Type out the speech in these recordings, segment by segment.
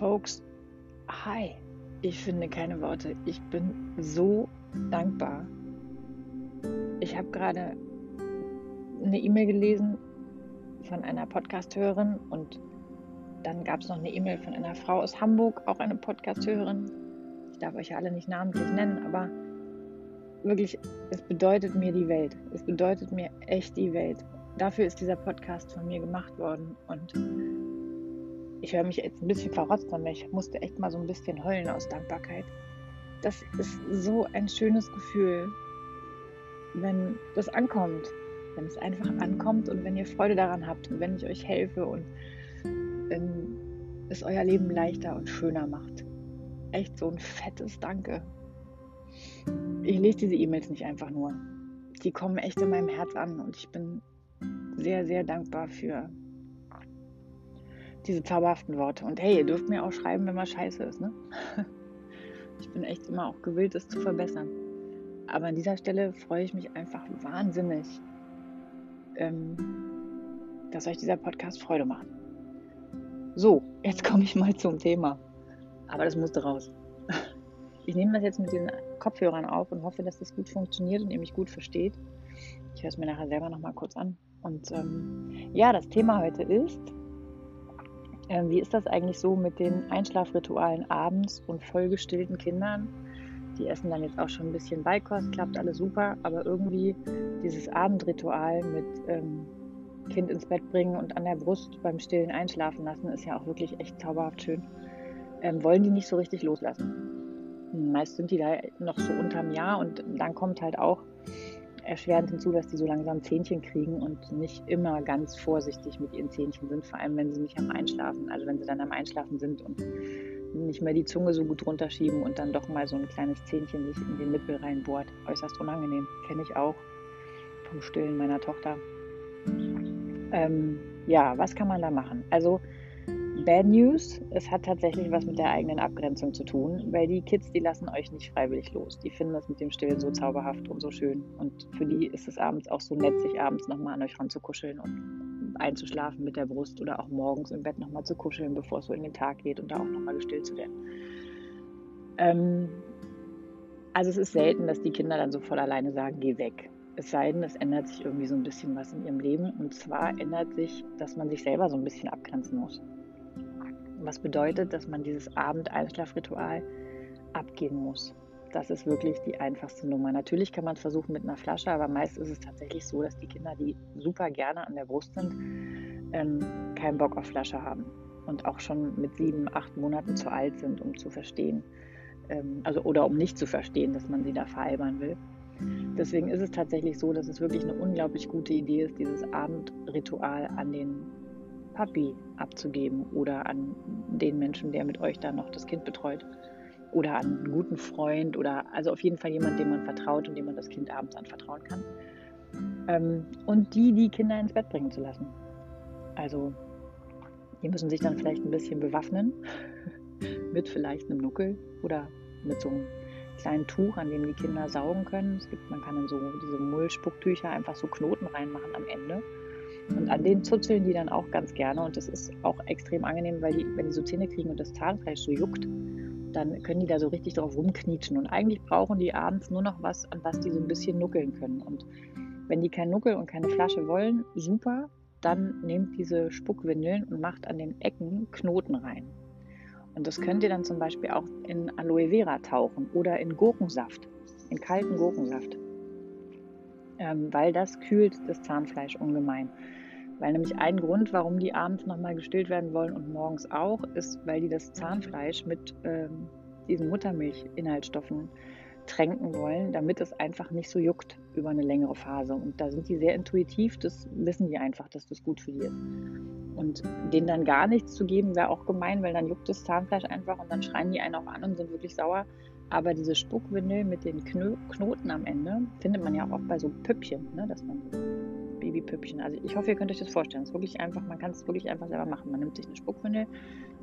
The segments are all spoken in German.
Folks, hi. Ich finde keine Worte. Ich bin so dankbar. Ich habe gerade eine E-Mail gelesen von einer Podcast-Hörerin und dann gab es noch eine E-Mail von einer Frau aus Hamburg, auch eine Podcast-Hörerin. Ich darf euch ja alle nicht namentlich nennen, aber wirklich, es bedeutet mir die Welt. Es bedeutet mir echt die Welt. Dafür ist dieser Podcast von mir gemacht worden und ich höre mich jetzt ein bisschen verrotzt an, ich musste echt mal so ein bisschen heulen aus Dankbarkeit. Das ist so ein schönes Gefühl, wenn das ankommt, wenn es einfach ankommt und wenn ihr Freude daran habt und wenn ich euch helfe und wenn es euer Leben leichter und schöner macht. Echt so ein fettes Danke. Ich lese diese E-Mails nicht einfach nur. Die kommen echt in meinem Herz an und ich bin sehr, sehr dankbar für diese zauberhaften Worte. Und hey, ihr dürft mir auch schreiben, wenn mal scheiße ist. Ne? Ich bin echt immer auch gewillt, es zu verbessern. Aber an dieser Stelle freue ich mich einfach wahnsinnig, ähm, dass euch dieser Podcast Freude macht. So, jetzt komme ich mal zum Thema. Aber das musste raus. Ich nehme das jetzt mit den Kopfhörern auf und hoffe, dass das gut funktioniert und ihr mich gut versteht. Ich höre es mir nachher selber nochmal kurz an. Und ähm, ja, das Thema heute ist, ähm, wie ist das eigentlich so mit den Einschlafritualen abends und vollgestillten Kindern? Die essen dann jetzt auch schon ein bisschen Beikost, klappt alles super, aber irgendwie dieses Abendritual mit ähm, Kind ins Bett bringen und an der Brust beim Stillen einschlafen lassen, ist ja auch wirklich echt zauberhaft schön. Ähm, wollen die nicht so richtig loslassen. Meist sind die da noch so unterm Jahr und dann kommt halt auch erschwerend hinzu, dass die so langsam Zähnchen kriegen und nicht immer ganz vorsichtig mit ihren Zähnchen sind, vor allem wenn sie nicht am Einschlafen, also wenn sie dann am Einschlafen sind und nicht mehr die Zunge so gut runterschieben und dann doch mal so ein kleines Zähnchen sich in den Nippel reinbohrt. Äußerst unangenehm. Kenne ich auch vom Stillen meiner Tochter. Ähm, ja, was kann man da machen? Also Bad News, es hat tatsächlich was mit der eigenen Abgrenzung zu tun, weil die Kids, die lassen euch nicht freiwillig los. Die finden das mit dem Stillen so zauberhaft und so schön. Und für die ist es abends auch so nett, sich abends nochmal an euch ranzukuscheln und einzuschlafen mit der Brust oder auch morgens im Bett nochmal zu kuscheln, bevor es so in den Tag geht und da auch nochmal gestillt zu werden. Ähm, also es ist selten, dass die Kinder dann so voll alleine sagen, geh weg. Es sei denn, es ändert sich irgendwie so ein bisschen was in ihrem Leben. Und zwar ändert sich, dass man sich selber so ein bisschen abgrenzen muss. Was bedeutet, dass man dieses Abendeinschlafritual abgehen muss. Das ist wirklich die einfachste Nummer. Natürlich kann man es versuchen mit einer Flasche, aber meist ist es tatsächlich so, dass die Kinder, die super gerne an der Brust sind, ähm, keinen Bock auf Flasche haben und auch schon mit sieben, acht Monaten zu alt sind, um zu verstehen, ähm, also oder um nicht zu verstehen, dass man sie da veralbern will. Deswegen ist es tatsächlich so, dass es wirklich eine unglaublich gute Idee ist, dieses Abendritual an den Papi abzugeben oder an den Menschen, der mit euch dann noch das Kind betreut oder an einen guten Freund oder also auf jeden Fall jemand, dem man vertraut und dem man das Kind abends anvertrauen kann. Ähm, und die, die Kinder ins Bett bringen zu lassen. Also die müssen sich dann vielleicht ein bisschen bewaffnen mit vielleicht einem Nuckel oder mit so einem kleinen Tuch, an dem die Kinder saugen können. Es gibt, man kann in so diese Mullspucktücher einfach so Knoten reinmachen am Ende und an denen zuzeln die dann auch ganz gerne. Und das ist auch extrem angenehm, weil die, wenn die so Zähne kriegen und das Zahnfleisch so juckt, dann können die da so richtig drauf rumknietschen. Und eigentlich brauchen die abends nur noch was, an was die so ein bisschen nuckeln können. Und wenn die kein Nuckel und keine Flasche wollen, super, dann nehmt diese Spuckwindeln und macht an den Ecken Knoten rein. Und das könnt ihr dann zum Beispiel auch in Aloe Vera tauchen oder in Gurkensaft, in kalten Gurkensaft, ähm, weil das kühlt das Zahnfleisch ungemein. Weil nämlich ein Grund, warum die abends nochmal gestillt werden wollen und morgens auch, ist, weil die das Zahnfleisch mit ähm, diesen Muttermilchinhaltsstoffen tränken wollen, damit es einfach nicht so juckt über eine längere Phase. Und da sind die sehr intuitiv, das wissen die einfach, dass das gut für die ist. Und denen dann gar nichts zu geben, wäre auch gemein, weil dann juckt das Zahnfleisch einfach und dann schreien die einen auch an und sind wirklich sauer. Aber diese Spuckwindel mit den Knoten am Ende findet man ja auch bei so Püppchen, ne, dass man Babypüppchen. Also ich hoffe, ihr könnt euch das vorstellen. Es ist wirklich einfach, man kann es wirklich einfach selber machen. Man nimmt sich eine Spuckwindel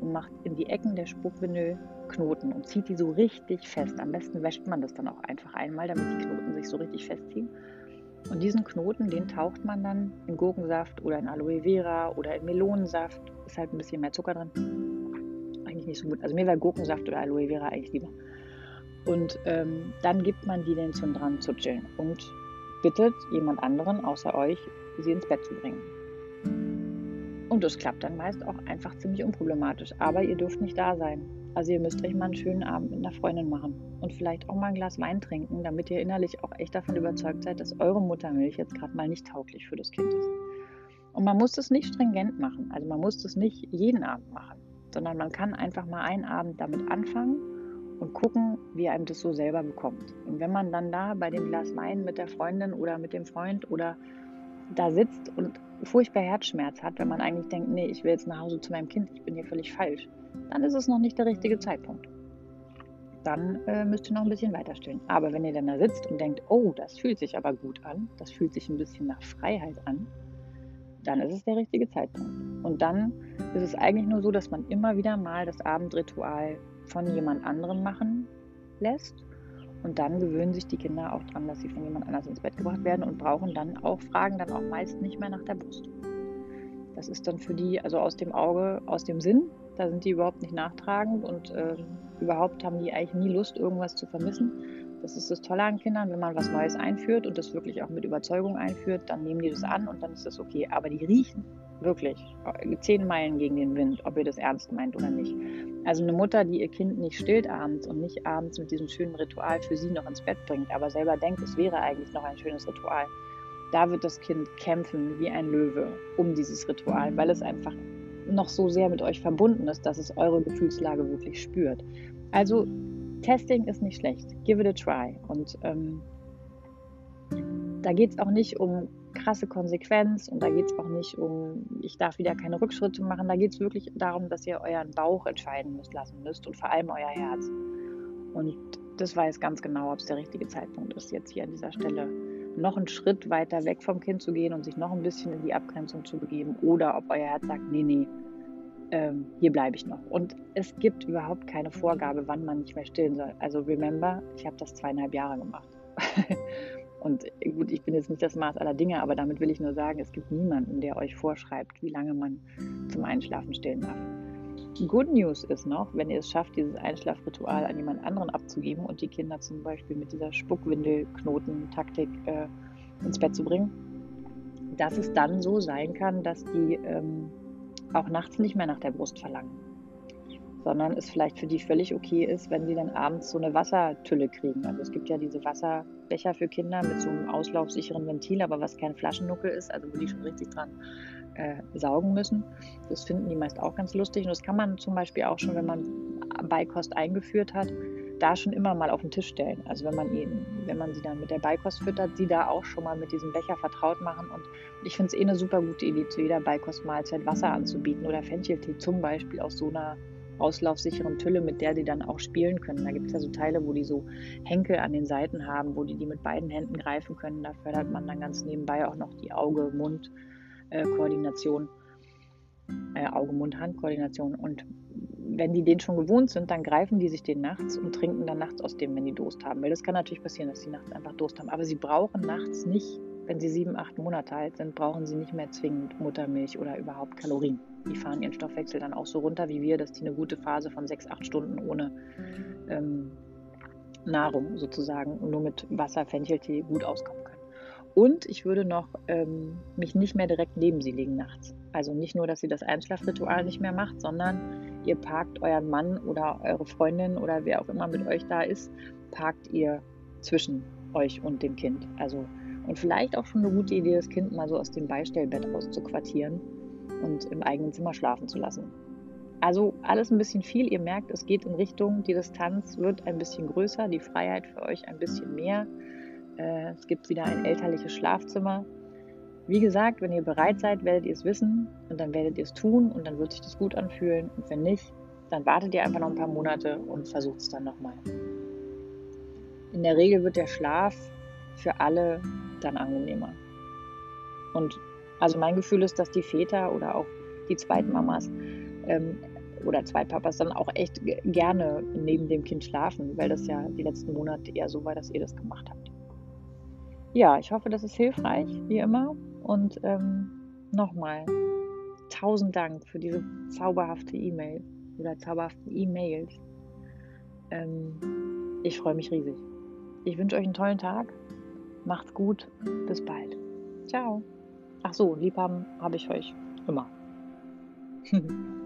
und macht in die Ecken der Spuckwindel Knoten und zieht die so richtig fest. Am besten wäscht man das dann auch einfach einmal, damit die Knoten sich so richtig festziehen. Und diesen Knoten, den taucht man dann in Gurkensaft oder in Aloe Vera oder in Melonensaft. Ist halt ein bisschen mehr Zucker drin. ich nicht so gut. Also mir wäre Gurkensaft oder Aloe Vera eigentlich lieber. Und ähm, dann gibt man die den zum dran zu chillen und bittet jemand anderen außer euch, sie ins Bett zu bringen. Und das klappt dann meist auch einfach ziemlich unproblematisch. Aber ihr dürft nicht da sein. Also ihr müsst euch mal einen schönen Abend mit einer Freundin machen und vielleicht auch mal ein Glas Wein trinken, damit ihr innerlich auch echt davon überzeugt seid, dass eure Muttermilch jetzt gerade mal nicht tauglich für das Kind ist. Und man muss das nicht stringent machen. Also man muss das nicht jeden Abend machen, sondern man kann einfach mal einen Abend damit anfangen und gucken, wie einem das so selber bekommt. Und wenn man dann da bei dem Glas Wein mit der Freundin oder mit dem Freund oder da sitzt und furchtbar Herzschmerz hat, wenn man eigentlich denkt, nee, ich will jetzt nach Hause zu meinem Kind, ich bin hier völlig falsch, dann ist es noch nicht der richtige Zeitpunkt. Dann äh, müsst ihr noch ein bisschen weiter stillen. Aber wenn ihr dann da sitzt und denkt, oh, das fühlt sich aber gut an, das fühlt sich ein bisschen nach Freiheit an, dann ist es der richtige Zeitpunkt. Und dann ist es eigentlich nur so, dass man immer wieder mal das Abendritual von jemand anderem machen lässt. Und dann gewöhnen sich die Kinder auch dran, dass sie von jemand anders ins Bett gebracht werden und brauchen dann auch, fragen dann auch meist nicht mehr nach der Brust. Das ist dann für die, also aus dem Auge, aus dem Sinn, da sind die überhaupt nicht nachtragend und äh, überhaupt haben die eigentlich nie Lust, irgendwas zu vermissen. Das ist das Tolle an Kindern, wenn man was Neues einführt und das wirklich auch mit Überzeugung einführt, dann nehmen die das an und dann ist das okay. Aber die riechen wirklich äh, zehn Meilen gegen den Wind, ob ihr das ernst meint oder nicht. Also eine Mutter, die ihr Kind nicht stillt abends und nicht abends mit diesem schönen Ritual für sie noch ins Bett bringt, aber selber denkt, es wäre eigentlich noch ein schönes Ritual, da wird das Kind kämpfen wie ein Löwe um dieses Ritual, weil es einfach noch so sehr mit euch verbunden ist, dass es eure Gefühlslage wirklich spürt. Also Testing ist nicht schlecht. Give it a try. Und ähm, da geht es auch nicht um krasse Konsequenz und da geht es auch nicht um, ich darf wieder keine Rückschritte machen. Da geht es wirklich darum, dass ihr euren Bauch entscheiden müsst, lassen müsst und vor allem euer Herz. Und das weiß ganz genau, ob es der richtige Zeitpunkt ist, jetzt hier an dieser Stelle noch einen Schritt weiter weg vom Kind zu gehen und sich noch ein bisschen in die Abgrenzung zu begeben oder ob euer Herz sagt, nee, nee, ähm, hier bleibe ich noch. Und es gibt überhaupt keine Vorgabe, wann man nicht mehr stillen soll. Also remember, ich habe das zweieinhalb Jahre gemacht. Und gut, ich bin jetzt nicht das Maß aller Dinge, aber damit will ich nur sagen, es gibt niemanden, der euch vorschreibt, wie lange man zum Einschlafen stillen darf. Good News ist noch, wenn ihr es schafft, dieses Einschlafritual an jemand anderen abzugeben und die Kinder zum Beispiel mit dieser Spuckwindel-Knoten-Taktik äh, ins Bett zu bringen, dass es dann so sein kann, dass die ähm, auch nachts nicht mehr nach der Brust verlangen, sondern es vielleicht für die völlig okay ist, wenn sie dann abends so eine Wassertülle kriegen. Also es gibt ja diese Wasserbecher für Kinder mit so einem auslaufsicheren Ventil, aber was kein Flaschennuckel ist, also wo die schon richtig dran äh, saugen müssen. Das finden die meist auch ganz lustig und das kann man zum Beispiel auch schon, wenn man Beikost eingeführt hat, da schon immer mal auf den Tisch stellen. Also wenn man ihn, wenn man sie dann mit der Beikost füttert, sie da auch schon mal mit diesem Becher vertraut machen. Und ich finde es eh eine super gute Idee, zu jeder Beikostmahlzeit Wasser anzubieten oder Fencheltee zum Beispiel aus so einer auslaufsicheren Tülle, mit der die dann auch spielen können. Da gibt es ja so Teile, wo die so Henkel an den Seiten haben, wo die die mit beiden Händen greifen können. Da fördert man dann ganz nebenbei auch noch die Auge-Mund-Koordination. Äh, Auge-Mund-Hand-Koordination. Und wenn die den schon gewohnt sind, dann greifen die sich den nachts und trinken dann nachts aus dem, wenn die Durst haben. Weil das kann natürlich passieren, dass sie nachts einfach Durst haben. Aber sie brauchen nachts nicht, wenn sie sieben, acht Monate alt sind, brauchen sie nicht mehr zwingend Muttermilch oder überhaupt Kalorien. Die fahren ihren Stoffwechsel dann auch so runter wie wir, dass die eine gute Phase von sechs, acht Stunden ohne ähm, Nahrung sozusagen nur mit Wasser, Fencheltee gut auskommen können. Und ich würde noch ähm, mich nicht mehr direkt neben sie legen nachts. Also nicht nur, dass sie das Einschlafritual nicht mehr macht, sondern ihr parkt euren Mann oder eure Freundin oder wer auch immer mit euch da ist, parkt ihr zwischen euch und dem Kind. Also und vielleicht auch schon eine gute Idee, das Kind mal so aus dem Beistellbett auszuquartieren und im eigenen Zimmer schlafen zu lassen. Also alles ein bisschen viel. Ihr merkt, es geht in Richtung, die Distanz wird ein bisschen größer, die Freiheit für euch ein bisschen mehr. Äh, es gibt wieder ein elterliches Schlafzimmer. Wie gesagt, wenn ihr bereit seid, werdet ihr es wissen und dann werdet ihr es tun und dann wird sich das gut anfühlen. Und wenn nicht, dann wartet ihr einfach noch ein paar Monate und versucht es dann nochmal. In der Regel wird der Schlaf für alle dann angenehmer. Und also mein Gefühl ist, dass die Väter oder auch die Zweitmamas ähm, oder Zweitpapas dann auch echt gerne neben dem Kind schlafen, weil das ja die letzten Monate eher so war, dass ihr das gemacht habt. Ja, ich hoffe, das ist hilfreich, wie immer. Und ähm, nochmal, tausend Dank für diese zauberhafte E-Mail. oder zauberhaften E-Mails. Ähm, ich freue mich riesig. Ich wünsche euch einen tollen Tag. Macht's gut. Bis bald. Ciao. Ach so, lieb haben habe ich euch immer.